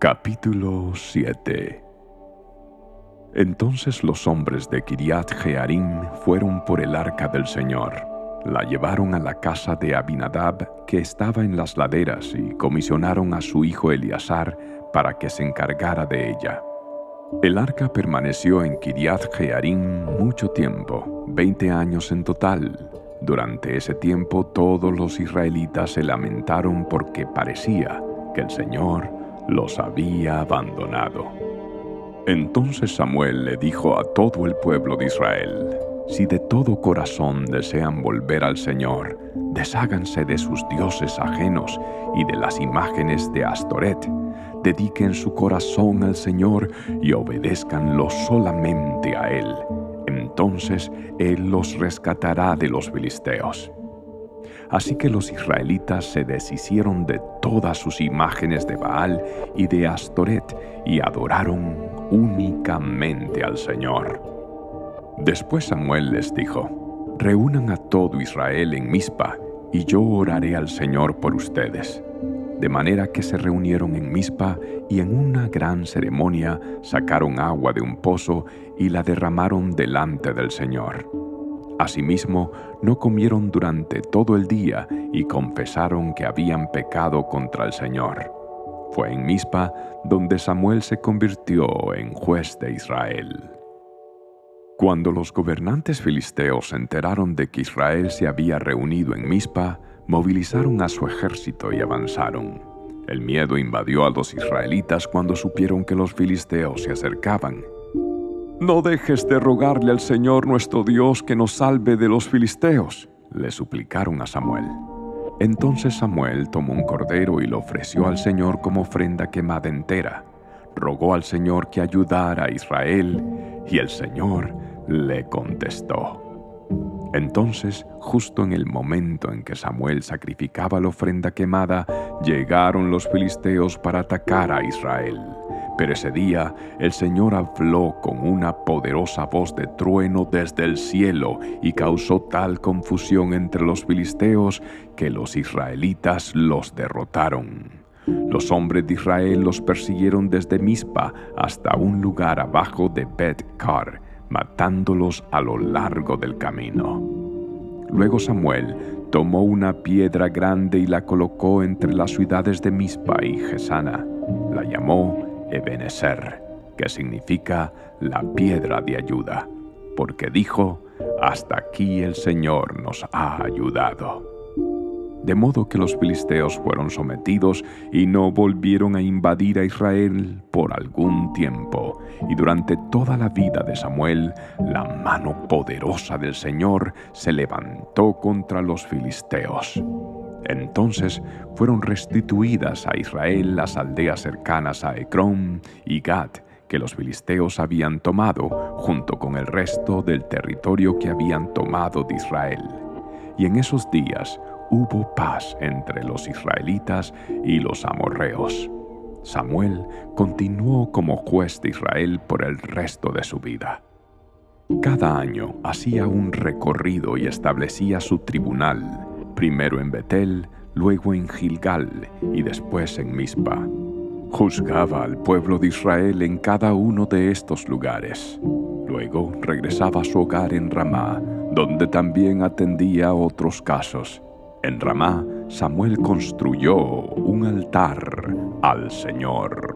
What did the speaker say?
Capítulo 7 Entonces los hombres de Kiriat Jearim fueron por el arca del Señor. La llevaron a la casa de Abinadab, que estaba en las laderas, y comisionaron a su hijo Eleazar para que se encargara de ella. El arca permaneció en Kiriat Jearim mucho tiempo, veinte años en total. Durante ese tiempo todos los israelitas se lamentaron porque parecía que el Señor los había abandonado. Entonces Samuel le dijo a todo el pueblo de Israel, si de todo corazón desean volver al Señor, desháganse de sus dioses ajenos y de las imágenes de Astoret, dediquen su corazón al Señor y obedézcanlo solamente a Él. Entonces Él los rescatará de los filisteos. Así que los israelitas se deshicieron de todas sus imágenes de Baal y de Astoret y adoraron únicamente al Señor. Después Samuel les dijo, Reúnan a todo Israel en Mizpa, y yo oraré al Señor por ustedes. De manera que se reunieron en Mizpa y en una gran ceremonia sacaron agua de un pozo y la derramaron delante del Señor. Asimismo, no comieron durante todo el día y confesaron que habían pecado contra el Señor. Fue en Mizpa donde Samuel se convirtió en juez de Israel. Cuando los gobernantes filisteos se enteraron de que Israel se había reunido en Mizpa, movilizaron a su ejército y avanzaron. El miedo invadió a los israelitas cuando supieron que los filisteos se acercaban no dejes de rogarle al Señor nuestro Dios que nos salve de los filisteos, le suplicaron a Samuel. Entonces Samuel tomó un cordero y lo ofreció al Señor como ofrenda quemada entera. Rogó al Señor que ayudara a Israel, y el Señor le contestó. Entonces, justo en el momento en que Samuel sacrificaba la ofrenda quemada, llegaron los filisteos para atacar a Israel. Pero ese día el Señor habló con una poderosa voz de trueno desde el cielo y causó tal confusión entre los filisteos que los israelitas los derrotaron. Los hombres de Israel los persiguieron desde Mizpa hasta un lugar abajo de Bet-Kar, matándolos a lo largo del camino. Luego Samuel tomó una piedra grande y la colocó entre las ciudades de Mizpa y Gesana. La llamó Ebenezer, que significa la piedra de ayuda, porque dijo, hasta aquí el Señor nos ha ayudado. De modo que los filisteos fueron sometidos y no volvieron a invadir a Israel por algún tiempo. Y durante toda la vida de Samuel, la mano poderosa del Señor se levantó contra los filisteos. Entonces fueron restituidas a Israel las aldeas cercanas a Ecrón y Gat que los filisteos habían tomado junto con el resto del territorio que habían tomado de Israel. Y en esos días hubo paz entre los israelitas y los amorreos. Samuel continuó como juez de Israel por el resto de su vida. Cada año hacía un recorrido y establecía su tribunal primero en Betel, luego en Gilgal y después en Mizpa. Juzgaba al pueblo de Israel en cada uno de estos lugares. Luego regresaba a su hogar en Ramá, donde también atendía otros casos. En Ramá, Samuel construyó un altar al Señor.